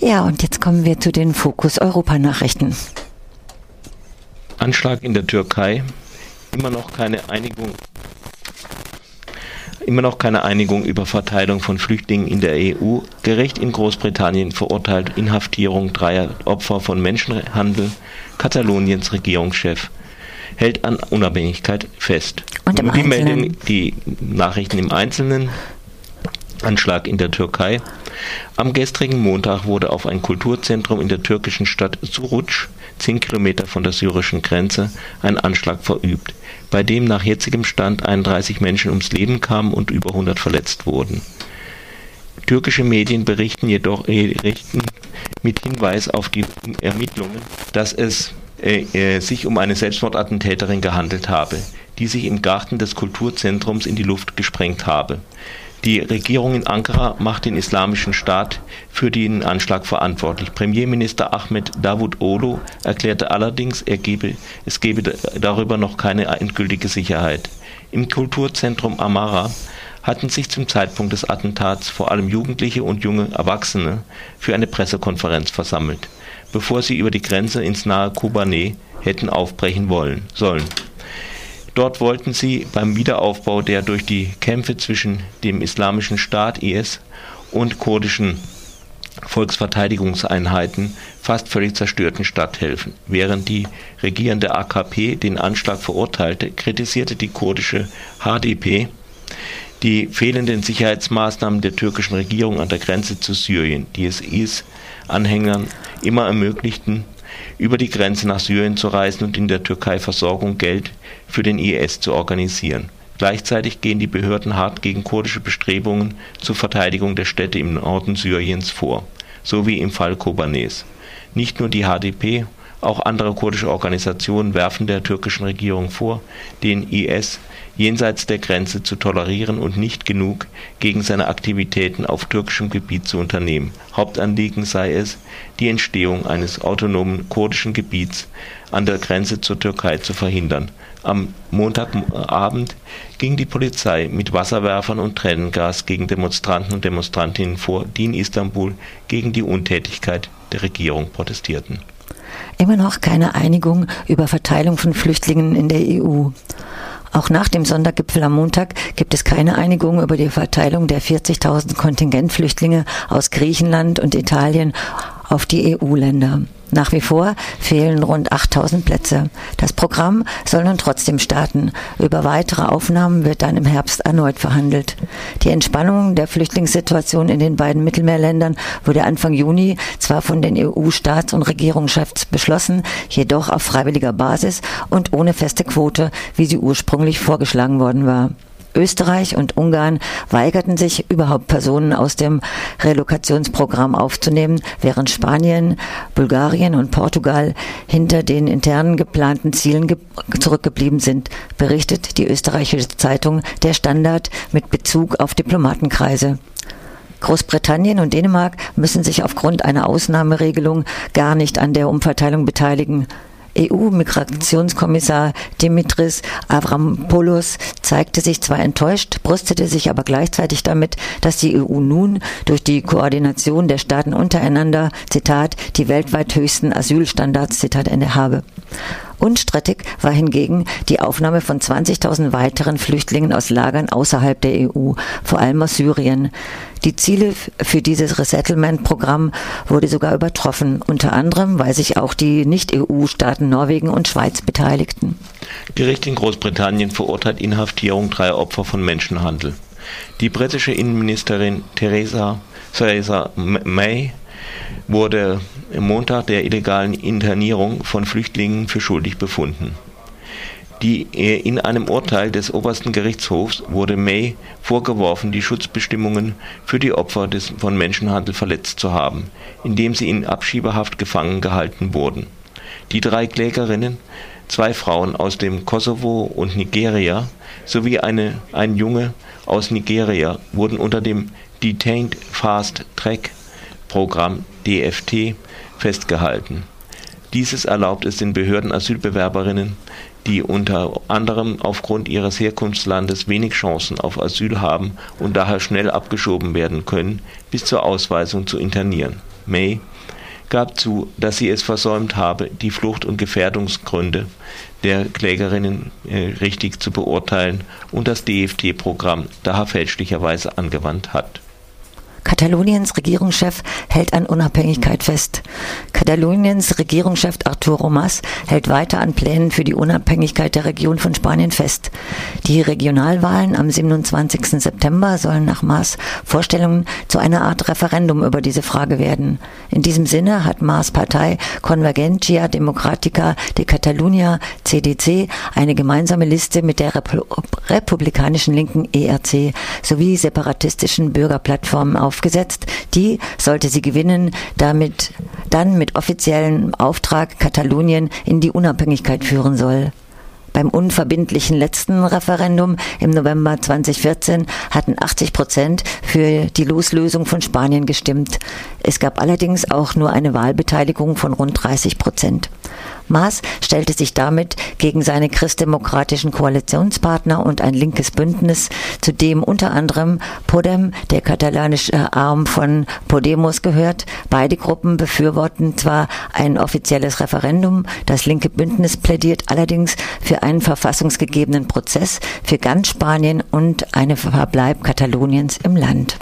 Ja, und jetzt kommen wir zu den Fokus Europa Nachrichten. Anschlag in der Türkei, immer noch keine Einigung immer noch keine Einigung über Verteilung von Flüchtlingen in der EU. Gericht in Großbritannien verurteilt Inhaftierung dreier Opfer von Menschenhandel. Kataloniens Regierungschef hält an Unabhängigkeit fest. Und im die Einzelnen? melden die Nachrichten im Einzelnen. Anschlag in der Türkei. Am gestrigen Montag wurde auf ein Kulturzentrum in der türkischen Stadt Suruç, 10 Kilometer von der syrischen Grenze, ein Anschlag verübt, bei dem nach jetzigem Stand 31 Menschen ums Leben kamen und über 100 verletzt wurden. Türkische Medien berichten jedoch berichten mit Hinweis auf die Ermittlungen, dass es äh, äh, sich um eine Selbstmordattentäterin gehandelt habe, die sich im Garten des Kulturzentrums in die Luft gesprengt habe. Die Regierung in Ankara macht den Islamischen Staat für den Anschlag verantwortlich. Premierminister Ahmed Davutoglu erklärte allerdings, er gebe, es gebe da- darüber noch keine endgültige Sicherheit. Im Kulturzentrum Amara hatten sich zum Zeitpunkt des Attentats vor allem Jugendliche und junge Erwachsene für eine Pressekonferenz versammelt, bevor sie über die Grenze ins nahe Kobane hätten aufbrechen wollen sollen. Dort wollten sie beim Wiederaufbau der durch die Kämpfe zwischen dem Islamischen Staat IS und kurdischen Volksverteidigungseinheiten fast völlig zerstörten Stadt helfen. Während die regierende AKP den Anschlag verurteilte, kritisierte die kurdische HDP die fehlenden Sicherheitsmaßnahmen der türkischen Regierung an der Grenze zu Syrien, die es IS-Anhängern immer ermöglichten, über die Grenze nach Syrien zu reisen und in der Türkei Versorgung, Geld für den IS zu organisieren. Gleichzeitig gehen die Behörden hart gegen kurdische Bestrebungen zur Verteidigung der Städte im Norden Syriens vor, so wie im Fall Kobanes. Nicht nur die HDP, auch andere kurdische Organisationen werfen der türkischen Regierung vor, den IS jenseits der Grenze zu tolerieren und nicht genug gegen seine Aktivitäten auf türkischem Gebiet zu unternehmen. Hauptanliegen sei es, die Entstehung eines autonomen kurdischen Gebiets an der Grenze zur Türkei zu verhindern. Am Montagabend ging die Polizei mit Wasserwerfern und Tränengas gegen Demonstranten und Demonstrantinnen vor, die in Istanbul gegen die Untätigkeit der Regierung protestierten. Immer noch keine Einigung über Verteilung von Flüchtlingen in der EU. Auch nach dem Sondergipfel am Montag gibt es keine Einigung über die Verteilung der 40.000 Kontingentflüchtlinge aus Griechenland und Italien auf die EU-Länder. Nach wie vor fehlen rund 8000 Plätze. Das Programm soll nun trotzdem starten. Über weitere Aufnahmen wird dann im Herbst erneut verhandelt. Die Entspannung der Flüchtlingssituation in den beiden Mittelmeerländern wurde Anfang Juni zwar von den EU-Staats- und Regierungschefs beschlossen, jedoch auf freiwilliger Basis und ohne feste Quote, wie sie ursprünglich vorgeschlagen worden war. Österreich und Ungarn weigerten sich, überhaupt Personen aus dem Relokationsprogramm aufzunehmen, während Spanien, Bulgarien und Portugal hinter den internen geplanten Zielen ge zurückgeblieben sind, berichtet die österreichische Zeitung Der Standard mit Bezug auf Diplomatenkreise. Großbritannien und Dänemark müssen sich aufgrund einer Ausnahmeregelung gar nicht an der Umverteilung beteiligen. EU-Migrationskommissar Dimitris Avramopoulos zeigte sich zwar enttäuscht, brüstete sich aber gleichzeitig damit, dass die EU nun durch die Koordination der Staaten untereinander, Zitat, die weltweit höchsten Asylstandards, Zitat Ende habe. Unstrittig war hingegen die Aufnahme von 20.000 weiteren Flüchtlingen aus Lagern außerhalb der EU, vor allem aus Syrien. Die Ziele für dieses Resettlement-Programm wurde sogar übertroffen, unter anderem, weil sich auch die Nicht-EU-Staaten Norwegen und Schweiz beteiligten. Gericht in Großbritannien verurteilt Inhaftierung dreier Opfer von Menschenhandel. Die britische Innenministerin Theresa, Theresa May wurde am Montag der illegalen Internierung von Flüchtlingen für schuldig befunden. Die, in einem Urteil des obersten Gerichtshofs wurde May vorgeworfen, die Schutzbestimmungen für die Opfer des, von Menschenhandel verletzt zu haben, indem sie in Abschiebehaft gefangen gehalten wurden. Die drei Klägerinnen, zwei Frauen aus dem Kosovo und Nigeria sowie eine, ein Junge aus Nigeria, wurden unter dem Detained Fast Track Programm DFT festgehalten. Dieses erlaubt es den Behörden Asylbewerberinnen, die unter anderem aufgrund ihres Herkunftslandes wenig Chancen auf Asyl haben und daher schnell abgeschoben werden können, bis zur Ausweisung zu internieren. May, gab zu, dass sie es versäumt habe, die Flucht- und Gefährdungsgründe der Klägerinnen äh, richtig zu beurteilen und das DFT-Programm daher fälschlicherweise angewandt hat. Kataloniens Regierungschef hält an Unabhängigkeit fest. Kataloniens Regierungschef Arturo Mas hält weiter an Plänen für die Unabhängigkeit der Region von Spanien fest. Die Regionalwahlen am 27. September sollen nach Mas Vorstellungen zu einer Art Referendum über diese Frage werden. In diesem Sinne hat Mas Partei Convergencia Democrática de Catalunya CDC eine gemeinsame Liste mit der Repu republikanischen linken ERC sowie separatistischen Bürgerplattformen auf aufgesetzt. Die sollte sie gewinnen, damit dann mit offiziellem Auftrag Katalonien in die Unabhängigkeit führen soll. Beim unverbindlichen letzten Referendum im November 2014 hatten 80 Prozent für die Loslösung von Spanien gestimmt. Es gab allerdings auch nur eine Wahlbeteiligung von rund 30 Prozent. Maas stellte sich damit gegen seine christdemokratischen Koalitionspartner und ein linkes Bündnis, zu dem unter anderem Podem, der katalanische Arm von Podemos, gehört. Beide Gruppen befürworten zwar ein offizielles Referendum, das linke Bündnis plädiert allerdings für einen verfassungsgegebenen Prozess für ganz Spanien und einen Verbleib Kataloniens im Land.